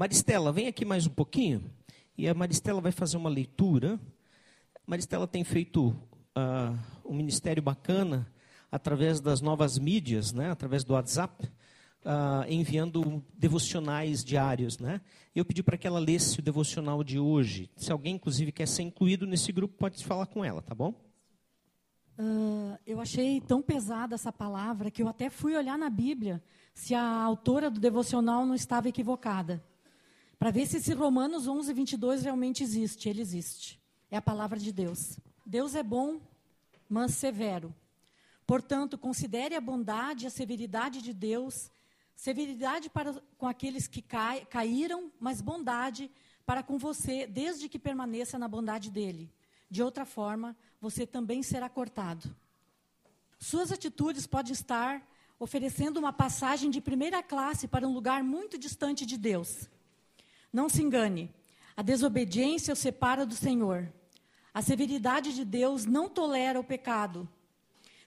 Maristela, vem aqui mais um pouquinho. E a Maristela vai fazer uma leitura. Maristela tem feito uh, um ministério bacana através das novas mídias, né? através do WhatsApp, uh, enviando devocionais diários. Né? Eu pedi para que ela lesse o devocional de hoje. Se alguém, inclusive, quer ser incluído nesse grupo, pode falar com ela, tá bom? Uh, eu achei tão pesada essa palavra que eu até fui olhar na Bíblia se a autora do devocional não estava equivocada. Para ver se esse Romanos 11, 22 realmente existe. Ele existe. É a palavra de Deus. Deus é bom, mas severo. Portanto, considere a bondade e a severidade de Deus Severidade para com aqueles que cai, caíram, mas bondade para com você, desde que permaneça na bondade dele. De outra forma, você também será cortado. Suas atitudes podem estar oferecendo uma passagem de primeira classe para um lugar muito distante de Deus. Não se engane, a desobediência o separa do Senhor. A severidade de Deus não tolera o pecado.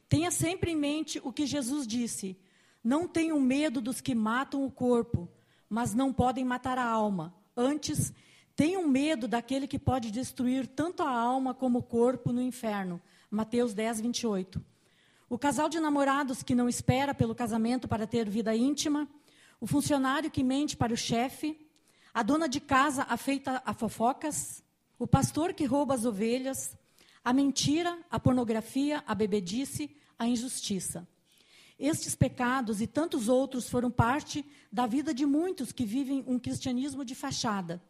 Tenha sempre em mente o que Jesus disse: não tenham medo dos que matam o corpo, mas não podem matar a alma. Antes, tenham medo daquele que pode destruir tanto a alma como o corpo no inferno. Mateus 10, 28. O casal de namorados que não espera pelo casamento para ter vida íntima, o funcionário que mente para o chefe, a dona de casa afeita a fofocas, o pastor que rouba as ovelhas, a mentira, a pornografia, a bebedice, a injustiça. Estes pecados e tantos outros foram parte da vida de muitos que vivem um cristianismo de fachada.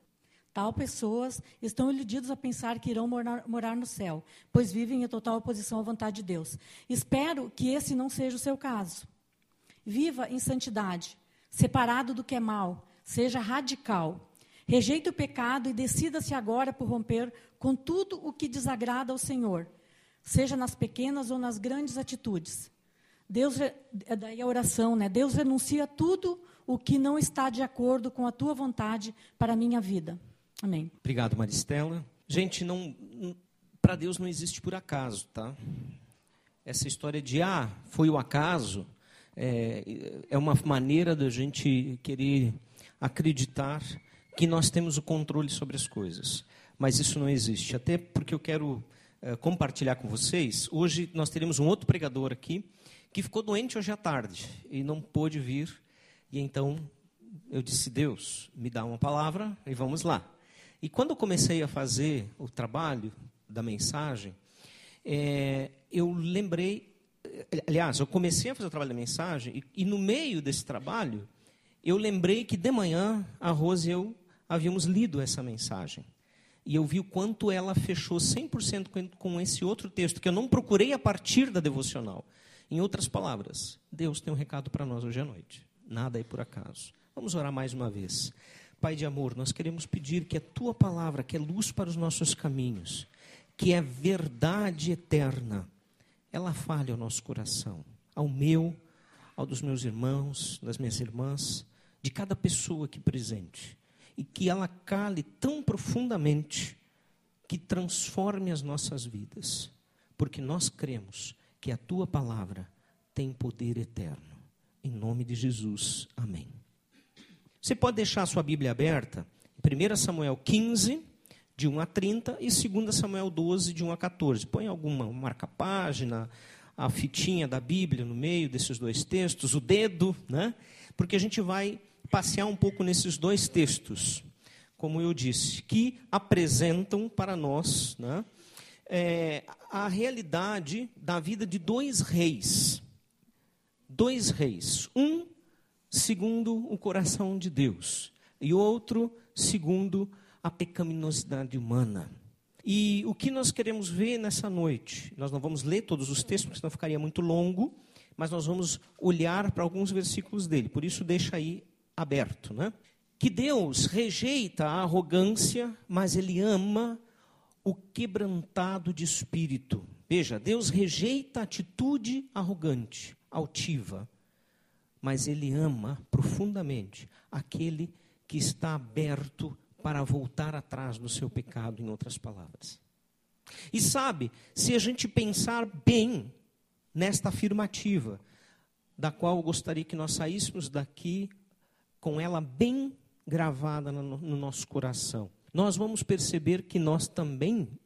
Tal pessoas estão iludidos a pensar que irão morar, morar, no céu, pois vivem em total oposição à vontade de Deus. Espero que esse não seja o seu caso. Viva em santidade, separado do que é mal, seja radical. Rejeite o pecado e decida-se agora por romper com tudo o que desagrada ao Senhor, seja nas pequenas ou nas grandes atitudes. Deus, é daí a oração, né? Deus renuncia tudo o que não está de acordo com a tua vontade para a minha vida. Amém. Obrigado, Maristela. Gente, não, para Deus não existe por acaso, tá? Essa história de, ah, foi o acaso, é, é uma maneira da gente querer acreditar que nós temos o controle sobre as coisas. Mas isso não existe. Até porque eu quero é, compartilhar com vocês. Hoje nós teremos um outro pregador aqui que ficou doente hoje à tarde e não pôde vir. E então eu disse: Deus, me dá uma palavra e vamos lá. E quando eu comecei a fazer o trabalho da mensagem, é, eu lembrei. Aliás, eu comecei a fazer o trabalho da mensagem e, e no meio desse trabalho, eu lembrei que de manhã a Rose e eu havíamos lido essa mensagem. E eu vi o quanto ela fechou 100% com, esse outro texto, que eu não procurei a partir da devocional. Em outras palavras, Deus tem um recado para nós hoje à noite. Nada é por acaso. Vamos orar mais uma vez. Pai de amor, nós queremos pedir que a tua palavra, que é luz para os nossos caminhos, que é verdade eterna, ela fale ao nosso coração, ao meu, ao dos meus irmãos, das minhas irmãs, de cada pessoa aqui presente, e que ela cale tão profundamente que transforme as nossas vidas, porque nós cremos que a tua palavra tem poder eterno. Em nome de Jesus, amém. Você pode deixar a sua Bíblia aberta em 1 Samuel 15, de 1 a 30, e 2 Samuel 12, de 1 a 14. Põe alguma marca-página, a fitinha da Bíblia no meio desses dois textos, o dedo, né? Porque a gente vai passear um pouco nesses dois textos, como eu disse, que apresentam para nós, né? é, a realidade da vida de dois reis. Dois reis. Um segundo o coração de Deus, e outro segundo a pecaminosidade humana. E o que nós queremos ver nessa noite? Nós não vamos ler todos os textos, porque senão ficaria muito longo, mas nós vamos olhar para alguns versículos dele. Por isso, deixa aí aberto. Né? Que Deus rejeita a arrogância, mas Ele ama o quebrantado de espírito. Veja, Deus rejeita a atitude arrogante, altiva, mas Ele ama profundamente aquele que está aberto para voltar atrás do seu pecado, em outras palavras. E sabe, se a gente pensar bem nesta afirmativa, da qual eu gostaria que nós saíssemos daqui com ela bem gravada no, no nosso coração, nós vamos perceber que nós também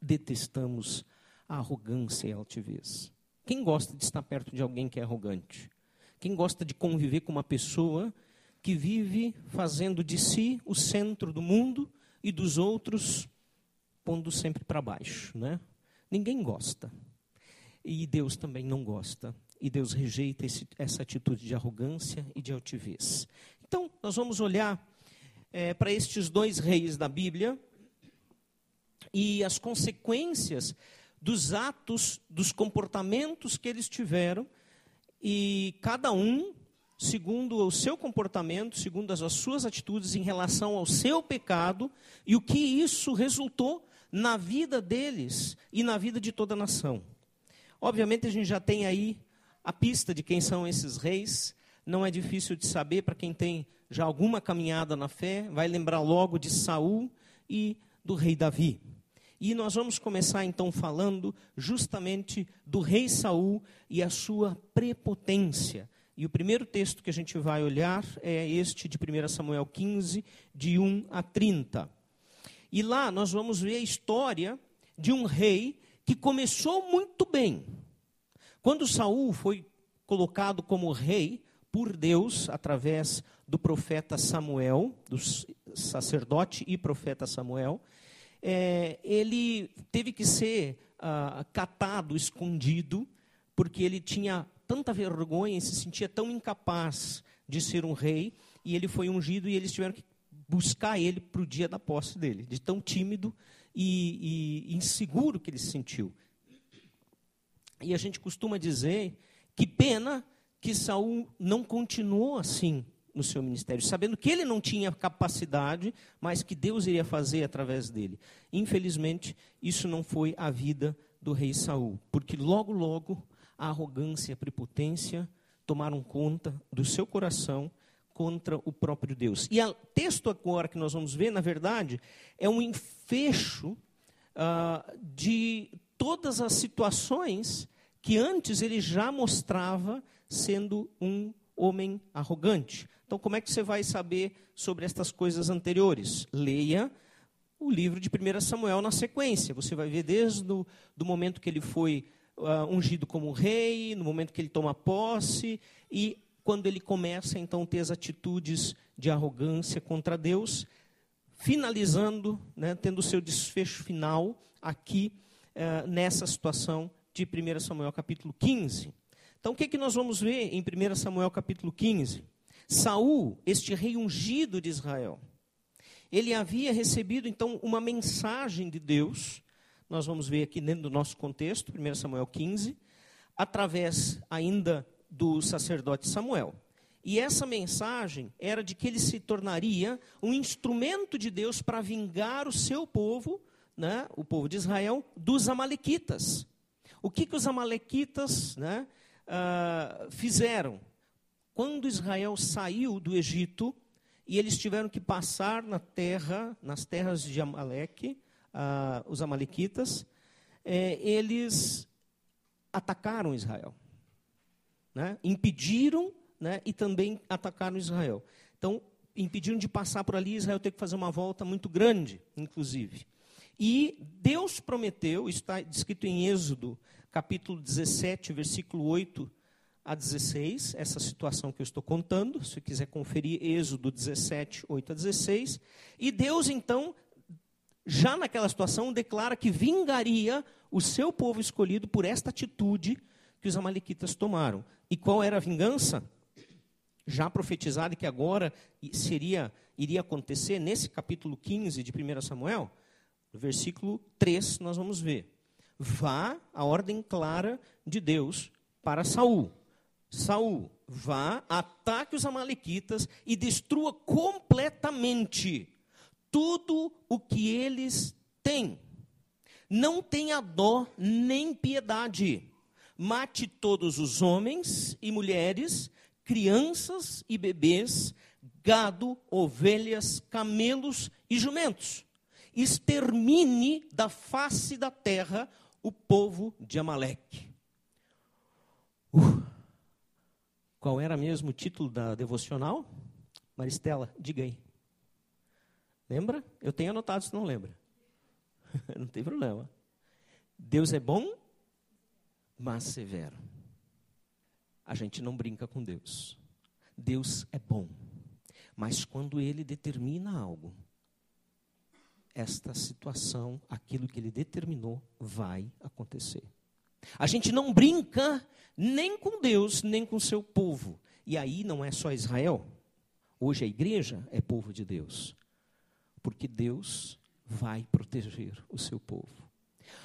detestamos a arrogância e a altivez. Quem gosta de estar perto de alguém que é arrogante? Quem gosta de conviver com uma pessoa que vive fazendo de si o centro do mundo e dos outros pondo sempre para baixo, né? Ninguém gosta. E Deus também não gosta. E Deus rejeita esse, essa atitude de arrogância e de altivez. Então, nós vamos olhar é, para estes dois reis da Bíblia e as consequências dos atos, dos comportamentos que eles tiveram, e cada um, segundo o seu comportamento, segundo as suas atitudes em relação ao seu pecado, e o que isso resultou na vida deles e na vida de toda a nação. Obviamente, a gente já tem aí a pista de quem são esses reis, não é difícil de saber para quem tem já alguma caminhada na fé, vai lembrar logo de Saul e do rei Davi. E nós vamos começar então falando justamente do rei Saul e a sua prepotência. E o primeiro texto que a gente vai olhar é este de 1 Samuel 15, de 1 a 30. E lá nós vamos ver a história de um rei que começou muito bem. Quando Saul foi colocado como rei por Deus através do profeta Samuel, do sacerdote e profeta Samuel, é, ele teve que ser ah, catado, escondido, porque ele tinha tanta vergonha e se sentia tão incapaz de ser um rei, e ele foi ungido e eles tiveram que buscar ele para o dia da posse dele, de tão tímido e, e inseguro que ele se sentiu. E a gente costuma dizer que pena que Saul não continuou assim no seu ministério, sabendo que ele não tinha capacidade, mas que Deus iria fazer através dele. Infelizmente, isso não foi a vida do rei Saul, porque logo logo a arrogância e a prepotência tomaram conta do seu coração contra o próprio Deus. E o texto agora que nós vamos ver, na verdade, é um enfecho uh, de todas as situações que antes ele já mostrava sendo um homem arrogante. Então, como é que você vai saber sobre estas coisas anteriores? Leia o livro de 1 Samuel na sequência. Você vai ver desde o do momento que ele foi uh, ungido como rei, no momento que ele toma posse, e quando ele começa então a ter as atitudes de arrogância contra Deus, finalizando, né, tendo o seu desfecho final aqui uh, nessa situação de 1 Samuel capítulo 15. Então, o que, é que nós vamos ver em 1 Samuel capítulo 15? Saul, este rei ungido de Israel, ele havia recebido então uma mensagem de Deus, nós vamos ver aqui dentro do nosso contexto, 1 Samuel 15, através ainda do sacerdote Samuel. E essa mensagem era de que ele se tornaria um instrumento de Deus para vingar o seu povo, né, o povo de Israel, dos amalequitas. O que, que os amalequitas né, uh, fizeram? quando Israel saiu do Egito e eles tiveram que passar na terra, nas terras de Amaleque, ah, os amalequitas, é, eles atacaram Israel, né? impediram né? e também atacaram Israel. Então, impediram de passar por ali, Israel teve que fazer uma volta muito grande, inclusive. E Deus prometeu, está descrito em Êxodo, capítulo 17, versículo 8, a 16, essa situação que eu estou contando, se quiser conferir, Êxodo 17, 8 a 16. E Deus, então, já naquela situação, declara que vingaria o seu povo escolhido por esta atitude que os amalequitas tomaram. E qual era a vingança? Já profetizada e que agora seria, iria acontecer nesse capítulo 15 de 1 Samuel, no versículo 3, nós vamos ver. Vá a ordem clara de Deus para Saul Saul, vá, ataque os amalequitas e destrua completamente tudo o que eles têm. Não tenha dó nem piedade. Mate todos os homens e mulheres, crianças e bebês, gado, ovelhas, camelos e jumentos. Extermine da face da terra o povo de Amaleque. Uh. Qual era mesmo o título da devocional? Maristela, diga aí. Lembra? Eu tenho anotado se não lembra. não tem problema. Deus é bom, mas severo. A gente não brinca com Deus. Deus é bom. Mas quando ele determina algo, esta situação, aquilo que ele determinou, vai acontecer. A gente não brinca nem com Deus, nem com seu povo. E aí não é só Israel. Hoje a igreja é povo de Deus. Porque Deus vai proteger o seu povo.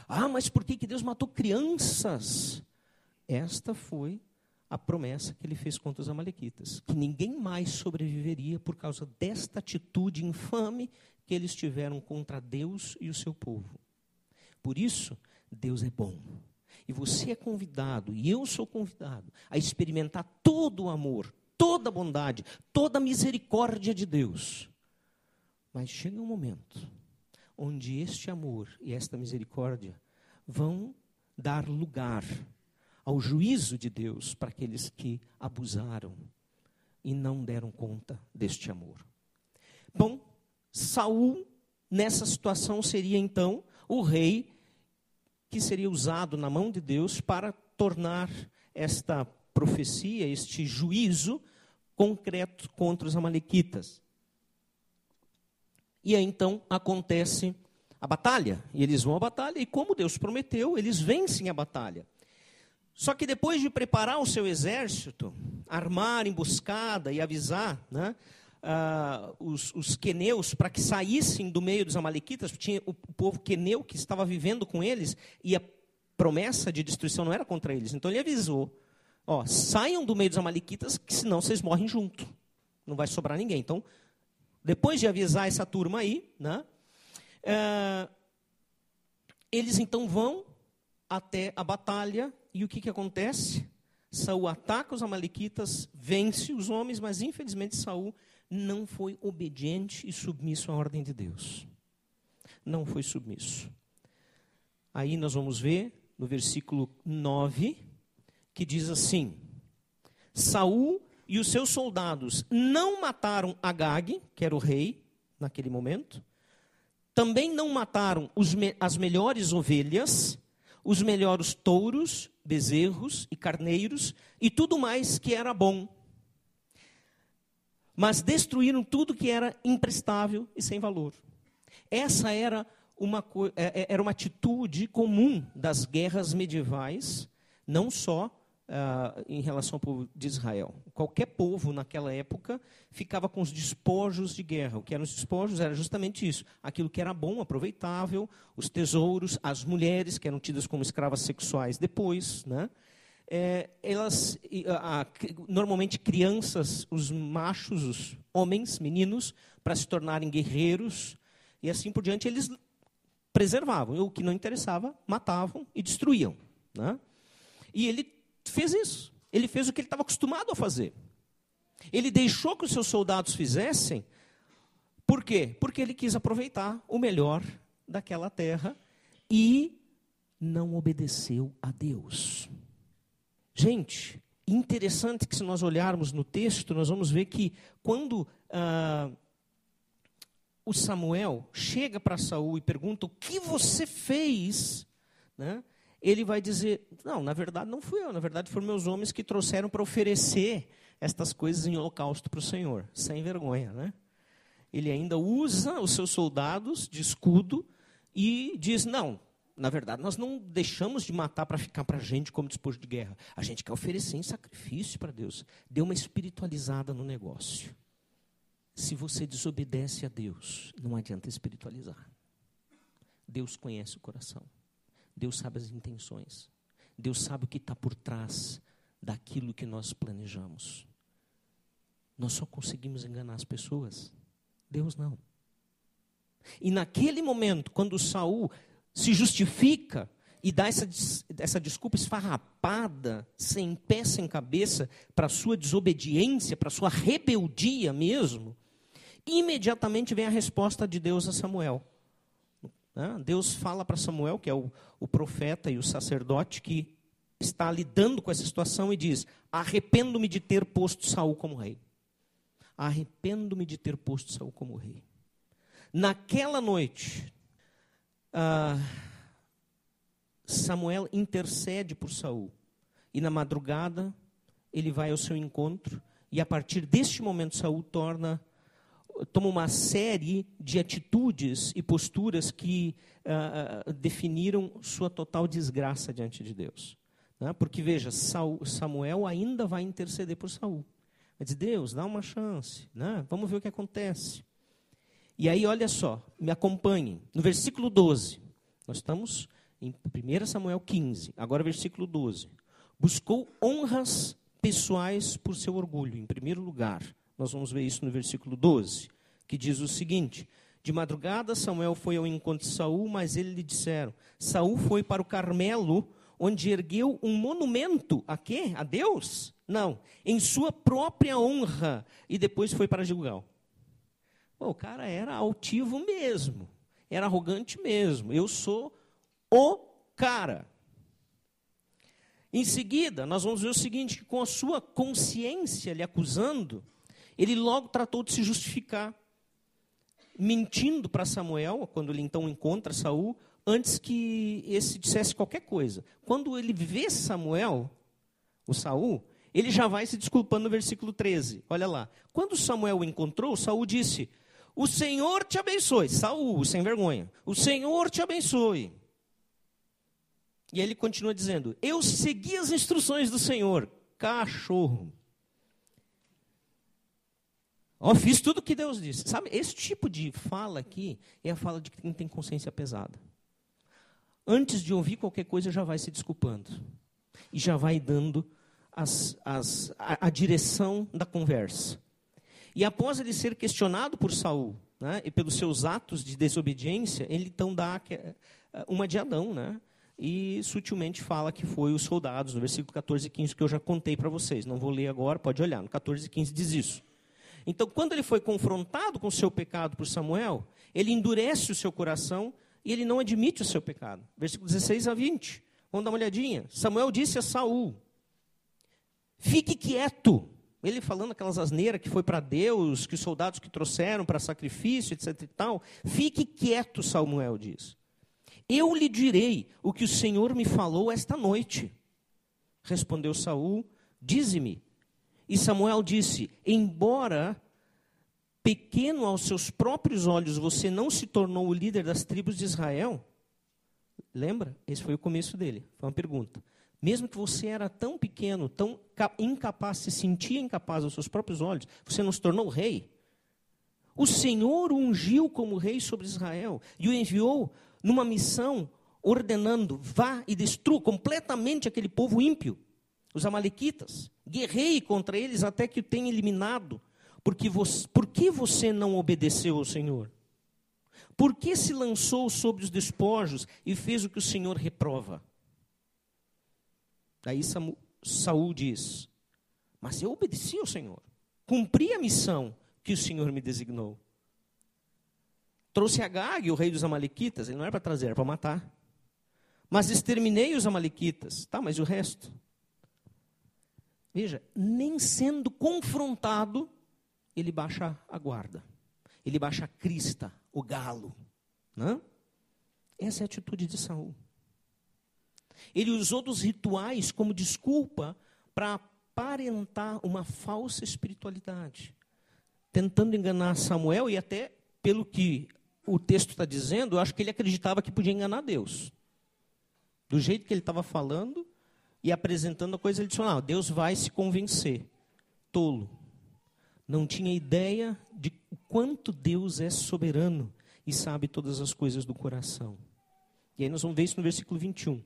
Ah, mas por que, que Deus matou crianças? Esta foi a promessa que ele fez contra os Amalequitas: que ninguém mais sobreviveria por causa desta atitude infame que eles tiveram contra Deus e o seu povo. Por isso, Deus é bom. E você é convidado, e eu sou convidado, a experimentar todo o amor, toda a bondade, toda a misericórdia de Deus. Mas chega um momento onde este amor e esta misericórdia vão dar lugar ao juízo de Deus para aqueles que abusaram e não deram conta deste amor. Bom, Saul nessa situação seria então o rei que seria usado na mão de Deus para tornar esta profecia, este juízo concreto contra os amalequitas. E aí então acontece a batalha, e eles vão à batalha, e como Deus prometeu, eles vencem a batalha. Só que depois de preparar o seu exército, armar emboscada e avisar né, uh, os, os, queneus para que saíssem do meio dos amalequitas, tinha o, povo queneu que estava vivendo com eles, e a promessa de destruição não era contra eles. Então ele avisou: ó, saiam do meio dos amalequitas, que senão vocês morrem junto. Não vai sobrar ninguém. Então, depois de avisar essa turma aí, né, uh, eles então vão até a batalha e o que, que acontece? Saul ataca os amalequitas, vence os homens, mas infelizmente Saul não foi obediente e submisso à ordem de Deus. Não foi submisso. Aí nós vamos ver no versículo 9 que diz assim: Saul e os seus soldados não mataram Agag, que era o rei naquele momento, também não mataram me as melhores ovelhas, os melhores touros, bezerros e carneiros e tudo mais que era bom. Mas destruíram tudo que era imprestável e sem valor. Essa era uma, é, é, era uma atitude comum das guerras medievais, não só uh, em relação ao povo de Israel. Qualquer povo naquela época ficava com os despojos de guerra. O que eram os despojos era justamente isso: aquilo que era bom, aproveitável, os tesouros, as mulheres que eram tidas como escravas sexuais depois, né? É, elas a, normalmente crianças, os machos, os homens, meninos, para se tornarem guerreiros e assim por diante, eles preservavam. O que não interessava, matavam e destruíam. Né? E ele fez isso. Ele fez o que ele estava acostumado a fazer. Ele deixou que os seus soldados fizessem. Por quê? Porque ele quis aproveitar o melhor daquela terra e não obedeceu a Deus. Gente, interessante que se nós olharmos no texto, nós vamos ver que quando ah, o Samuel chega para Saul e pergunta o que você fez, né? ele vai dizer: Não, na verdade não fui eu, na verdade foram meus homens que trouxeram para oferecer estas coisas em holocausto para o Senhor. Sem vergonha, né? Ele ainda usa os seus soldados de escudo e diz: Não, na verdade nós não deixamos de matar para ficar para a gente como disposto de guerra. A gente quer oferecer em sacrifício para Deus. Deu uma espiritualizada no negócio. Se você desobedece a Deus, não adianta espiritualizar. Deus conhece o coração. Deus sabe as intenções. Deus sabe o que está por trás daquilo que nós planejamos. Nós só conseguimos enganar as pessoas. Deus não. E naquele momento, quando Saul se justifica e dá essa, essa desculpa esfarrapada, sem pé, sem cabeça, para a sua desobediência, para a sua rebeldia mesmo, imediatamente vem a resposta de Deus a Samuel. Né? Deus fala para Samuel, que é o, o profeta e o sacerdote que está lidando com essa situação, e diz: Arrependo-me de ter posto Saul como rei. arrependo-me de ter posto Saul como rei. Naquela noite, ah, Samuel intercede por Saul. E na madrugada, ele vai ao seu encontro. E a partir deste momento, Saul torna, toma uma série de atitudes e posturas que ah, ah definiram sua total desgraça diante de Deus. Né? Porque, veja, Samuel ainda vai interceder por Saul. Dizer, Deus, dá uma chance, né? vamos ver o que acontece. E aí, olha só, me acompanhem. No versículo 12, nós estamos em 1 Samuel 15, agora versículo 12. Buscou honras pessoais por seu orgulho, em primeiro lugar. Nós vamos ver isso no versículo 12, que diz o seguinte: De madrugada Samuel foi ao encontro de Saul, mas ele lhe disseram: Saul foi para o Carmelo, onde ergueu um monumento a quê? A Deus? Não, em sua própria honra, e depois foi para Gilgal. Pô, o cara era altivo mesmo, era arrogante mesmo. Eu sou o cara. Em seguida, nós vamos ver o seguinte: que com a sua consciência lhe acusando, ele logo tratou de se justificar, mentindo para Samuel, quando ele então encontra Saul, antes que esse dissesse qualquer coisa. Quando ele vê Samuel, o Saul, ele já vai se desculpando no versículo 13. Olha lá. Quando Samuel o encontrou, Saul disse: o Senhor te abençoe. Saul, sem vergonha. O Senhor te abençoe. E ele continua dizendo: Eu segui as instruções do Senhor. Cachorro. Ó, fiz tudo o que Deus disse. Sabe, esse tipo de fala aqui é a fala de quem tem consciência pesada. Antes de ouvir qualquer coisa, já vai se desculpando. E já vai dando as, as, a, a direção da conversa. E após ele ser questionado por Saul, né, e pelos seus atos de desobediência, ele então dá eh, uma de Adão, né? E sutilmente fala que foi os soldados, no versículo 14 e 15, que eu já contei para vocês. Não vou ler agora, pode olhar. No 14 e 15 diz isso. Então, quando ele foi confrontado com o seu pecado por Samuel, ele endurece o seu coração e ele não admite o seu pecado. Versículo 16 a 20. Vamos dar uma olhadinha. Samuel disse a Saul: Fique quieto ele falando aquelas asneiras que foi para Deus, que os soldados que trouxeram para sacrifício, etc e tal. Fique quieto, Samuel diz. Eu lhe direi o que o Senhor me falou esta noite. Respondeu Saul: Dize-me. E Samuel disse: Embora pequeno aos seus próprios olhos, você não se tornou o líder das tribos de Israel? Lembra? Esse foi o começo dele. Foi uma pergunta. Mesmo que você era tão pequeno, tão incapaz, se sentia incapaz aos seus próprios olhos, você não se tornou rei. O Senhor o ungiu como rei sobre Israel e o enviou numa missão ordenando: vá e destrua completamente aquele povo ímpio, os Amalequitas. Guerreie contra eles até que o tenha eliminado. Porque você, por que você não obedeceu ao Senhor? Por que se lançou sobre os despojos e fez o que o Senhor reprova? Daí Saul diz: Mas eu obedeci ao Senhor, cumpri a missão que o Senhor me designou. Trouxe Agag, o rei dos Amalequitas, ele não era para trazer, era para matar. Mas exterminei os Amalequitas. Tá, mas o resto? Veja, nem sendo confrontado, ele baixa a guarda. Ele baixa a crista, o galo. Né? Essa é a atitude de Saul. Ele usou dos rituais como desculpa para aparentar uma falsa espiritualidade, tentando enganar Samuel e até pelo que o texto está dizendo, eu acho que ele acreditava que podia enganar Deus. Do jeito que ele estava falando e apresentando a coisa, ele disse: não, Deus vai se convencer. Tolo. Não tinha ideia de quanto Deus é soberano e sabe todas as coisas do coração. E aí nós vamos ver isso no versículo 21.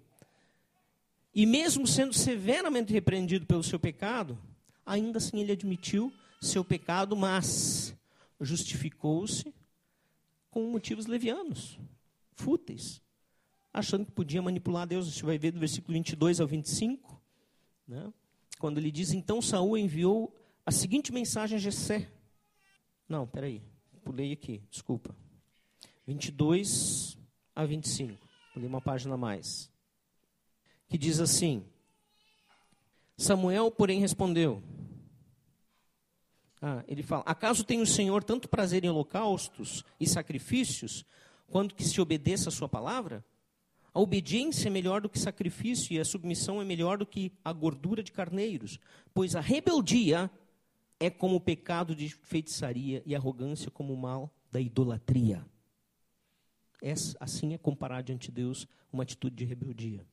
E mesmo sendo severamente repreendido pelo seu pecado, ainda assim ele admitiu seu pecado, mas justificou-se com motivos levianos, fúteis, achando que podia manipular Deus. Você vai ver do versículo 22 ao 25, né? quando ele diz: Então Saul enviou a seguinte mensagem a Jessé. Não, peraí, pulei aqui, desculpa. 22 a 25, pulei uma página a mais que diz assim: Samuel, porém, respondeu: Ah, ele fala: Acaso tem o Senhor tanto prazer em holocaustos e sacrifícios, quanto que se obedeça a sua palavra? A obediência é melhor do que sacrifício e a submissão é melhor do que a gordura de carneiros, pois a rebeldia é como o pecado de feitiçaria e a arrogância como o mal da idolatria. Assim é comparar diante de Deus uma atitude de rebeldia.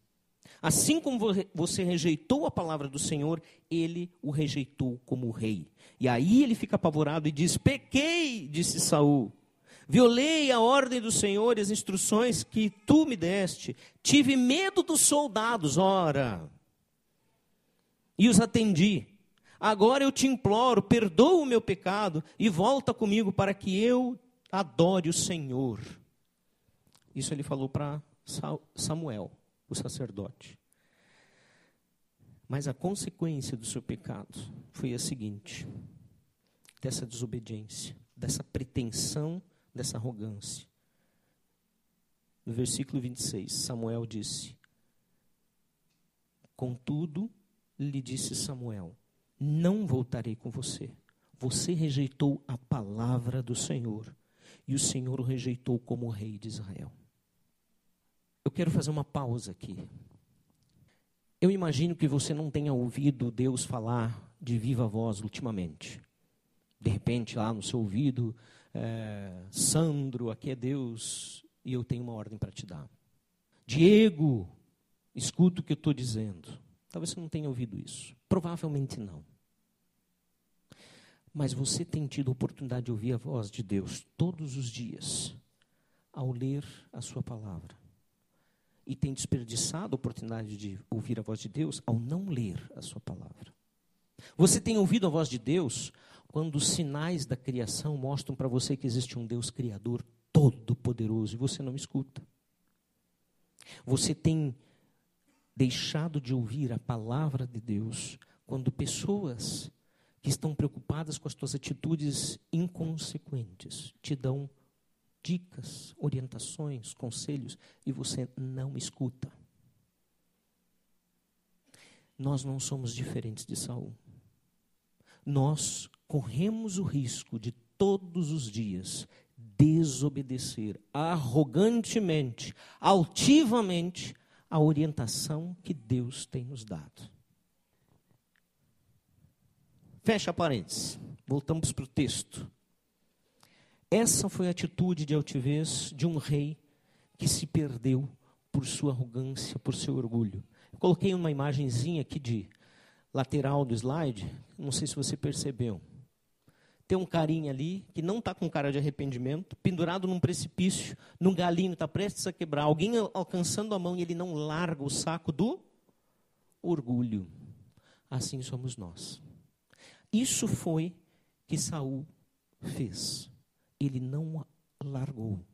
Assim como você rejeitou a palavra do Senhor, ele o rejeitou como rei. E aí ele fica apavorado e diz: Pequei, disse Saul. Violei a ordem do Senhor e as instruções que tu me deste. Tive medo dos soldados, ora. E os atendi. Agora eu te imploro, perdoa o meu pecado e volta comigo para que eu adore o Senhor. Isso ele falou para Samuel, o sacerdote. Mas a consequência do seu pecado foi a seguinte: dessa desobediência, dessa pretensão, dessa arrogância. No versículo 26, Samuel disse: Contudo, lhe disse Samuel: não voltarei com você. Você rejeitou a palavra do Senhor, e o Senhor o rejeitou como rei de Israel. Eu quero fazer uma pausa aqui. Eu imagino que você não tenha ouvido Deus falar de viva voz ultimamente. De repente, lá no seu ouvido, é, Sandro, aqui é Deus, e eu tenho uma ordem para te dar. Diego, escuta o que eu estou dizendo. Talvez você não tenha ouvido isso. Provavelmente não. Mas você tem tido a oportunidade de ouvir a voz de Deus todos os dias, ao ler a Sua palavra. E tem desperdiçado a oportunidade de ouvir a voz de Deus ao não ler a Sua palavra. Você tem ouvido a voz de Deus quando os sinais da criação mostram para você que existe um Deus Criador todo-poderoso e você não escuta. Você tem deixado de ouvir a palavra de Deus quando pessoas que estão preocupadas com as tuas atitudes inconsequentes, te dão dicas, orientações, conselhos e você não escuta. Nós não somos diferentes de Saul. Nós corremos o risco de todos os dias desobedecer arrogantemente, altivamente a orientação que Deus tem nos dado. Fecha parênteses. Voltamos para o texto. Essa foi a atitude de altivez de um rei que se perdeu por sua arrogância, por seu orgulho. Eu coloquei uma imagenzinha aqui de lateral do slide, não sei se você percebeu. Tem um carinha ali que não está com cara de arrependimento, pendurado num precipício, num galinho, está prestes a quebrar. Alguém alcançando a mão e ele não larga o saco do orgulho. Assim somos nós. Isso foi que Saul fez. Ele não largou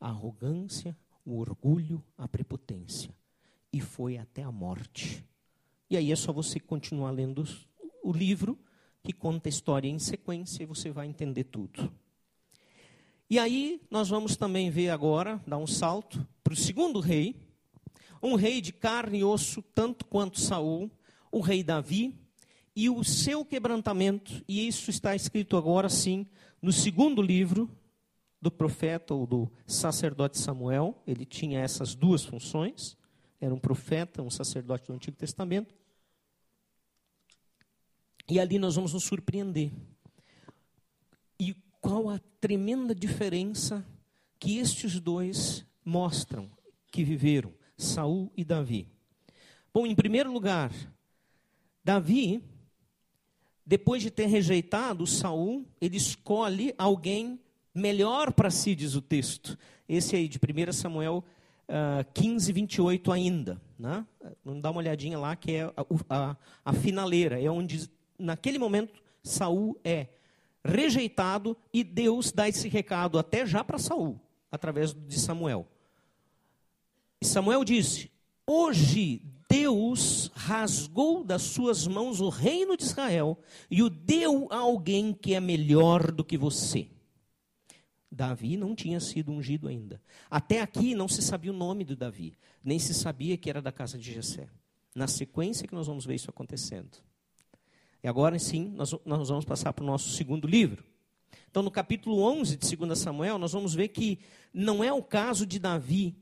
a arrogância, o orgulho, a prepotência e foi até a morte. E aí é só você continuar lendo o livro que conta a história em sequência e você vai entender tudo. E aí nós vamos também ver agora, dar um salto para o segundo rei, um rei de carne e osso, tanto quanto Saul, o rei Davi, e o seu quebrantamento, e isso está escrito agora sim no segundo livro do profeta ou do sacerdote Samuel, ele tinha essas duas funções, era um profeta, um sacerdote do Antigo Testamento. E ali nós vamos nos surpreender. E qual a tremenda diferença que estes dois mostram que viveram, Saul e Davi. Bom, em primeiro lugar, Davi depois de ter rejeitado Saul, ele escolhe alguém melhor para si, diz o texto. Esse aí, de 1 Samuel uh, 15, 28 ainda. Né? Dar uma olhadinha lá, que é a, a, a finaleira. É onde, naquele momento, Saul é rejeitado e Deus dá esse recado até já para Saul, através de Samuel. E Samuel disse: Hoje Deus rasgou das suas mãos o reino de Israel e o deu a alguém que é melhor do que você. Davi não tinha sido ungido ainda. Até aqui não se sabia o nome de Davi, nem se sabia que era da casa de Jessé. Na sequência que nós vamos ver isso acontecendo. E agora sim, nós, nós vamos passar para o nosso segundo livro. Então, no capítulo 11 de 2 Samuel, nós vamos ver que não é o caso de Davi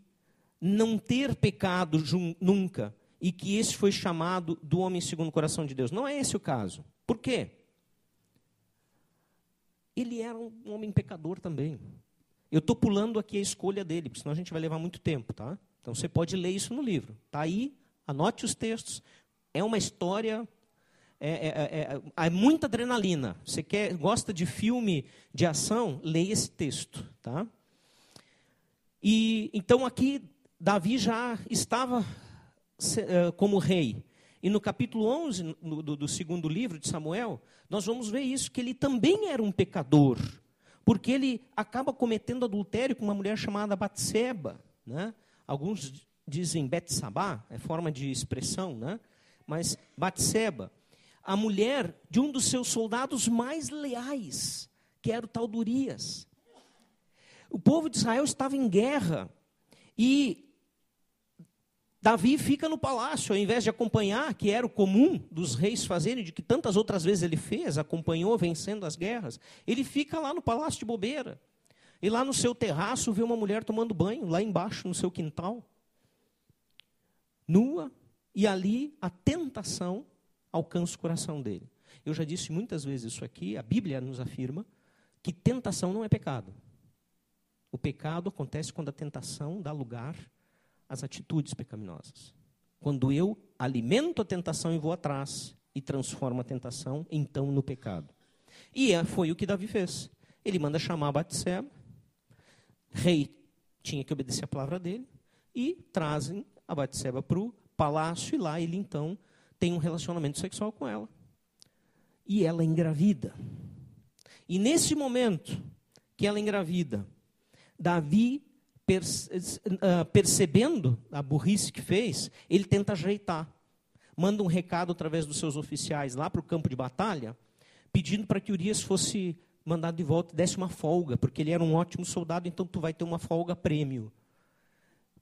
não ter pecado nunca e que esse foi chamado do homem segundo o coração de Deus. Não é esse o caso. Por quê? Ele era um homem pecador também. Eu estou pulando aqui a escolha dele, porque senão a gente vai levar muito tempo, tá? Então você pode ler isso no livro. Está aí, anote os textos. É uma história é, é, é, é, muita adrenalina. Você quer, gosta de filme de ação? Leia esse texto, tá? E então aqui Davi já estava como rei. E no capítulo 11 no, do, do segundo livro de Samuel, nós vamos ver isso que ele também era um pecador, porque ele acaba cometendo adultério com uma mulher chamada Batseba, né? Alguns dizem Betsabá, é forma de expressão, né? Mas Batseba a mulher de um dos seus soldados mais leais, que era o tal Durias. O povo de Israel estava em guerra e Davi fica no palácio, ao invés de acompanhar, que era o comum dos reis fazerem, de que tantas outras vezes ele fez, acompanhou vencendo as guerras. Ele fica lá no palácio de bobeira. E lá no seu terraço vê uma mulher tomando banho, lá embaixo, no seu quintal. Nua, e ali a tentação alcança o coração dele. Eu já disse muitas vezes isso aqui, a Bíblia nos afirma que tentação não é pecado. O pecado acontece quando a tentação dá lugar às atitudes pecaminosas. Quando eu alimento a tentação e vou atrás e transformo a tentação então no pecado. E é, foi o que Davi fez. Ele manda chamar Batseba, rei tinha que obedecer a palavra dele, e trazem a Batseba para o palácio, e lá ele então tem um relacionamento sexual com ela. E ela engravida. E nesse momento que ela engravida, Davi, percebendo a burrice que fez, ele tenta ajeitar. Manda um recado através dos seus oficiais lá para o campo de batalha, pedindo para que Urias fosse mandado de volta e desse uma folga, porque ele era um ótimo soldado, então tu vai ter uma folga prêmio.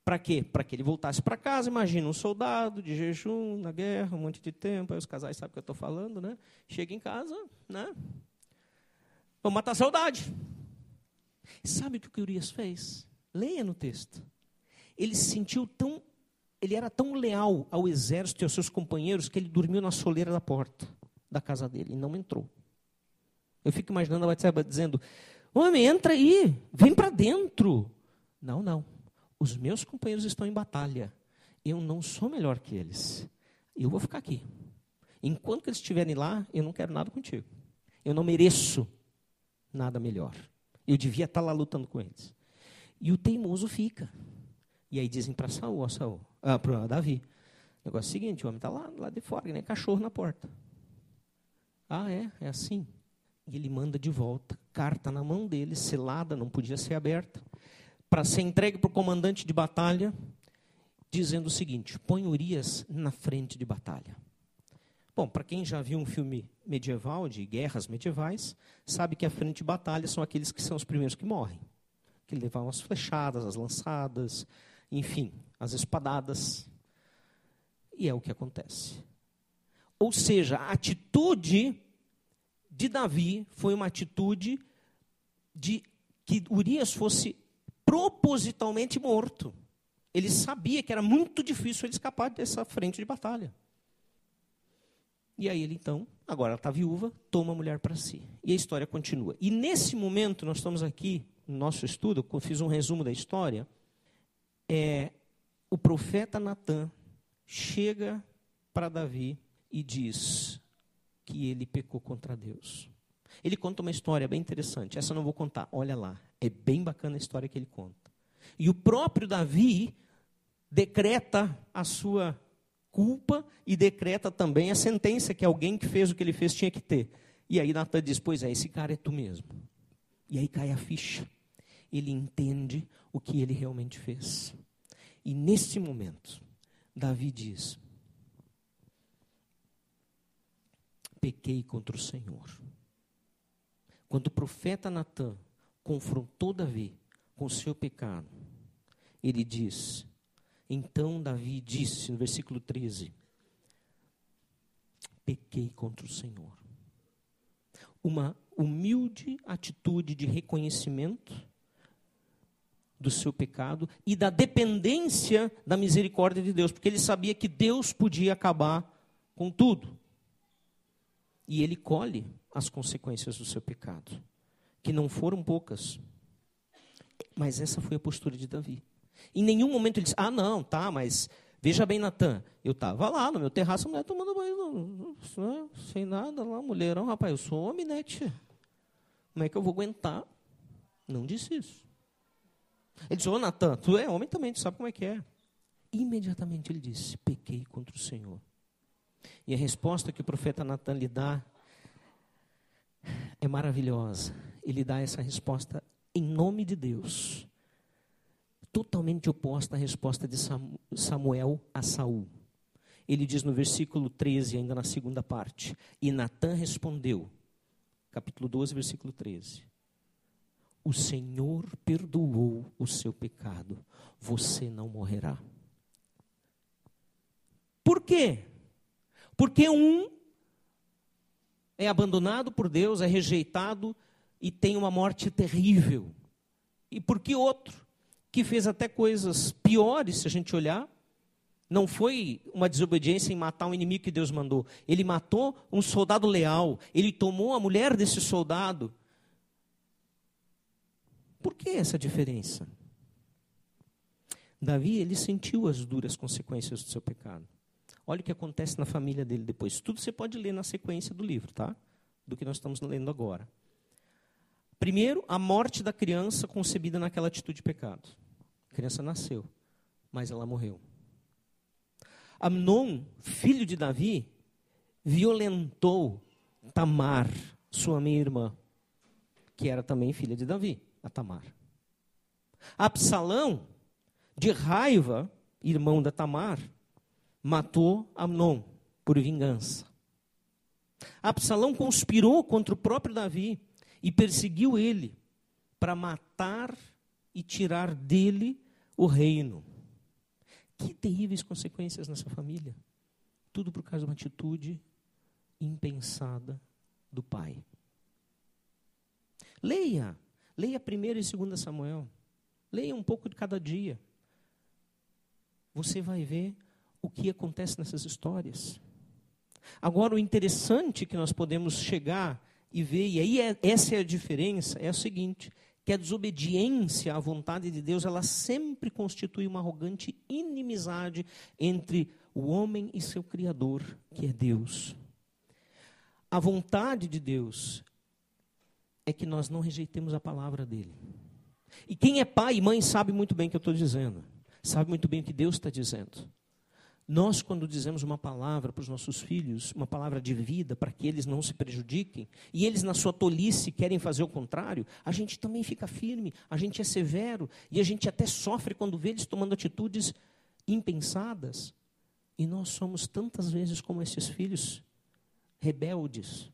Para quê? Para que ele voltasse para casa. Imagina um soldado de jejum na guerra, um monte de tempo. Aí os casais sabem o que eu estou falando, né? Chega em casa, né? Vamos matar a saudade. E sabe o que o Urias fez? Leia no texto. Ele se sentiu tão. Ele era tão leal ao exército e aos seus companheiros que ele dormiu na soleira da porta da casa dele e não entrou. Eu fico imaginando a Batseba dizendo: Homem, entra aí, vem para dentro. Não, não. Os meus companheiros estão em batalha. Eu não sou melhor que eles. Eu vou ficar aqui. Enquanto eles estiverem lá, eu não quero nada contigo. Eu não mereço nada melhor. Eu devia estar lá lutando com eles. E o teimoso fica. E aí dizem para Saul, Saul, ah, para Davi, negócio é o seguinte, o homem está lá, lá de fora, nem cachorro na porta. Ah, é? É assim? E ele manda de volta, carta na mão dele, selada, não podia ser aberta para ser entregue para o comandante de batalha, dizendo o seguinte: põe Urias na frente de batalha. Bom, para quem já viu um filme medieval, de guerras medievais, sabe que a frente de batalha são aqueles que são os primeiros que morrem. Que levam as flechadas, as lançadas, enfim, as espadadas. E é o que acontece. Ou seja, a atitude de Davi foi uma atitude de que Urias fosse propositalmente morto. Ele sabia que era muito difícil ele escapar dessa frente de batalha. E aí ele então, agora está viúva, toma a mulher para si. E a história continua. E nesse momento, nós estamos aqui, no nosso estudo, fiz um resumo da história, é, o profeta Natan chega para Davi e diz que ele pecou contra Deus. Ele conta uma história bem interessante. Essa eu não vou contar. Olha lá. É bem bacana a história que ele conta. E o próprio Davi decreta a sua culpa e decreta também a sentença que alguém que fez o que ele fez tinha que ter. E aí Natan diz: Pois é, esse cara é tu mesmo. E aí cai a ficha. Ele entende o que ele realmente fez. E nesse momento, Davi diz: Pequei contra o Senhor. Quando o profeta Natan confrontou Davi com o seu pecado, ele diz: Então Davi disse no versículo 13: pequei contra o Senhor. Uma humilde atitude de reconhecimento do seu pecado e da dependência da misericórdia de Deus, porque ele sabia que Deus podia acabar com tudo. E ele colhe as consequências do seu pecado, que não foram poucas. Mas essa foi a postura de Davi. Em nenhum momento ele disse: Ah, não, tá, mas veja bem, Natan, eu estava lá no meu terraço, a mulher tomando banho, sem nada lá, mulherão, rapaz, eu sou homem, né, tia? Como é que eu vou aguentar? Não disse isso. Ele disse: Ô, Natan, tu é homem também, tu sabe como é que é. Imediatamente ele disse: Pequei contra o Senhor. E a resposta que o profeta Natan lhe dá é maravilhosa. Ele dá essa resposta em nome de Deus, totalmente oposta à resposta de Samuel a Saul. Ele diz no versículo 13, ainda na segunda parte: E Natan respondeu, capítulo 12, versículo 13: O Senhor perdoou o seu pecado, você não morrerá. Por quê? Porque um é abandonado por Deus, é rejeitado e tem uma morte terrível. E porque outro, que fez até coisas piores, se a gente olhar, não foi uma desobediência em matar um inimigo que Deus mandou. Ele matou um soldado leal. Ele tomou a mulher desse soldado. Por que essa diferença? Davi, ele sentiu as duras consequências do seu pecado. Olha o que acontece na família dele depois. Tudo você pode ler na sequência do livro, tá? Do que nós estamos lendo agora. Primeiro, a morte da criança concebida naquela atitude de pecado. A criança nasceu, mas ela morreu. Amnon, filho de Davi, violentou Tamar, sua meia-irmã, que era também filha de Davi, a Tamar. Absalão, de raiva, irmão da Tamar, matou Amnon por vingança. Absalão conspirou contra o próprio Davi e perseguiu ele para matar e tirar dele o reino. Que terríveis consequências nessa família. Tudo por causa de uma atitude impensada do pai. Leia, leia primeiro e segunda Samuel. Leia um pouco de cada dia. Você vai ver o que acontece nessas histórias. Agora, o interessante que nós podemos chegar e ver, e aí é, essa é a diferença, é o seguinte: que a desobediência à vontade de Deus, ela sempre constitui uma arrogante inimizade entre o homem e seu Criador, que é Deus. A vontade de Deus é que nós não rejeitemos a palavra dele. E quem é pai e mãe sabe muito bem o que eu estou dizendo, sabe muito bem o que Deus está dizendo. Nós, quando dizemos uma palavra para os nossos filhos, uma palavra de vida, para que eles não se prejudiquem, e eles, na sua tolice, querem fazer o contrário, a gente também fica firme, a gente é severo, e a gente até sofre quando vê eles tomando atitudes impensadas. E nós somos tantas vezes como esses filhos rebeldes.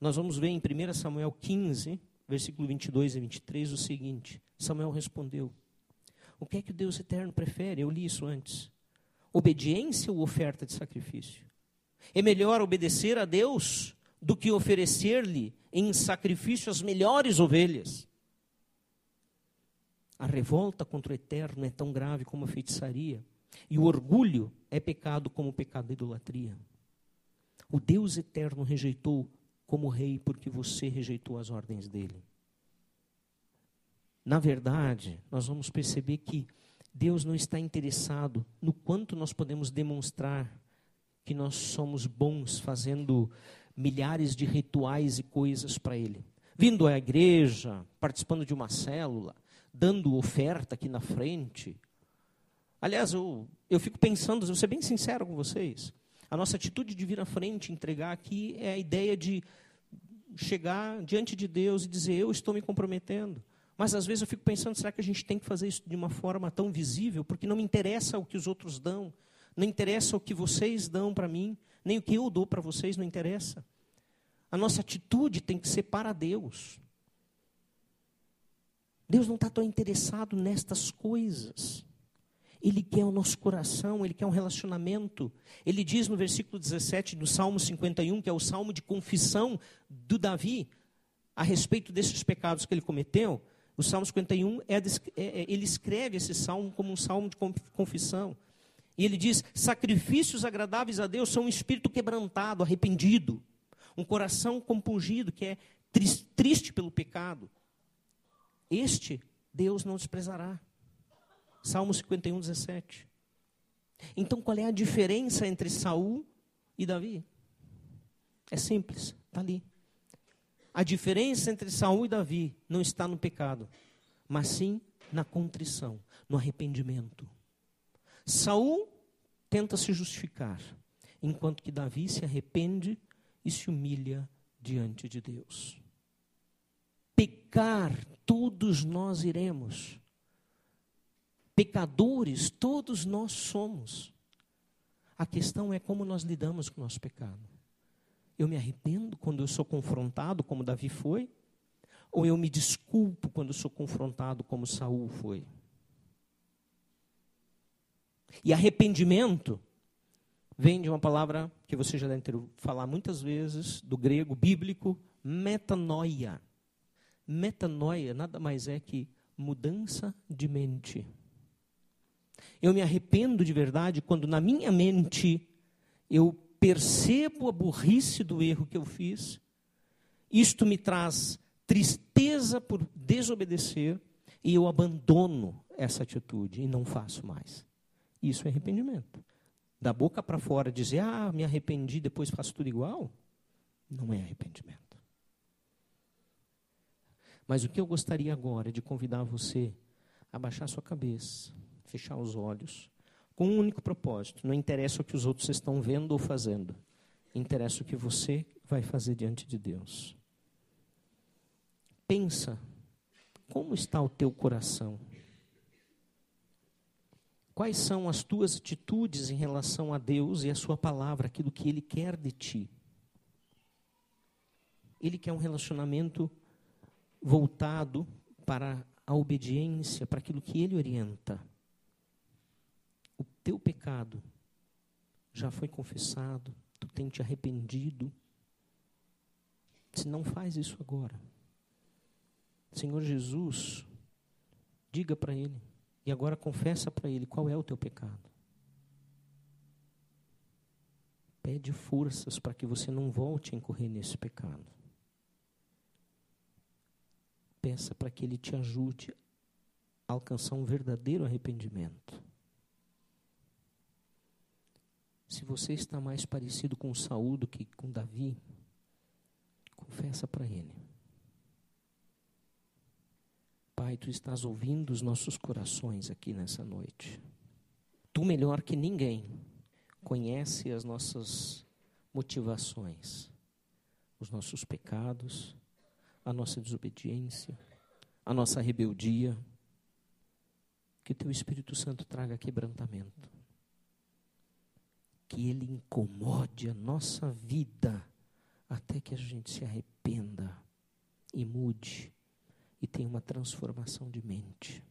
Nós vamos ver em 1 Samuel 15, versículo 22 e 23, o seguinte: Samuel respondeu. O que é que Deus eterno prefere? Eu li isso antes. Obediência ou oferta de sacrifício? É melhor obedecer a Deus do que oferecer-lhe em sacrifício as melhores ovelhas. A revolta contra o eterno é tão grave como a feitiçaria, e o orgulho é pecado como o pecado da idolatria. O Deus eterno rejeitou como rei porque você rejeitou as ordens dele. Na verdade, nós vamos perceber que Deus não está interessado no quanto nós podemos demonstrar que nós somos bons fazendo milhares de rituais e coisas para Ele. Vindo à igreja, participando de uma célula, dando oferta aqui na frente. Aliás, eu, eu fico pensando, vou ser bem sincero com vocês, a nossa atitude de vir à frente, entregar aqui, é a ideia de chegar diante de Deus e dizer: Eu estou me comprometendo. Mas às vezes eu fico pensando, será que a gente tem que fazer isso de uma forma tão visível? Porque não me interessa o que os outros dão, não interessa o que vocês dão para mim, nem o que eu dou para vocês, não interessa. A nossa atitude tem que ser para Deus. Deus não está tão interessado nestas coisas. Ele quer o nosso coração, ele quer um relacionamento. Ele diz no versículo 17 do Salmo 51, que é o salmo de confissão do Davi, a respeito desses pecados que ele cometeu. O Salmo 51, é, é, é, ele escreve esse salmo como um salmo de confissão. E ele diz: sacrifícios agradáveis a Deus são um espírito quebrantado, arrependido, um coração compungido, que é triste pelo pecado. Este Deus não desprezará. Salmo 51, 17. Então, qual é a diferença entre Saul e Davi? É simples, está ali. A diferença entre Saul e Davi não está no pecado, mas sim na contrição, no arrependimento. Saul tenta se justificar, enquanto que Davi se arrepende e se humilha diante de Deus. Pecar, todos nós iremos. Pecadores, todos nós somos. A questão é como nós lidamos com o nosso pecado. Eu me arrependo quando eu sou confrontado, como Davi foi? Ou eu me desculpo quando eu sou confrontado, como Saul foi? E arrependimento vem de uma palavra que você já deve ter falar muitas vezes, do grego bíblico, metanoia. Metanoia nada mais é que mudança de mente. Eu me arrependo de verdade quando na minha mente eu percebo a burrice do erro que eu fiz. Isto me traz tristeza por desobedecer e eu abandono essa atitude e não faço mais. Isso é arrependimento. Da boca para fora dizer, ah, me arrependi, depois faço tudo igual, não é arrependimento. Mas o que eu gostaria agora é de convidar você a baixar sua cabeça, fechar os olhos, com um único propósito. Não interessa o que os outros estão vendo ou fazendo. Interessa o que você vai fazer diante de Deus. Pensa, como está o teu coração? Quais são as tuas atitudes em relação a Deus e a Sua palavra, aquilo que Ele quer de ti? Ele quer um relacionamento voltado para a obediência, para aquilo que ele orienta. Teu pecado já foi confessado, tu tem te arrependido. Se não faz isso agora, Senhor Jesus, diga para ele, e agora confessa para ele qual é o teu pecado. Pede forças para que você não volte a incorrer nesse pecado. Peça para que Ele te ajude a alcançar um verdadeiro arrependimento. Se você está mais parecido com Saul do que com Davi, confessa para ele. Pai, tu estás ouvindo os nossos corações aqui nessa noite. Tu melhor que ninguém conhece as nossas motivações, os nossos pecados, a nossa desobediência, a nossa rebeldia. Que teu Espírito Santo traga quebrantamento. Que ele incomode a nossa vida até que a gente se arrependa e mude e tenha uma transformação de mente.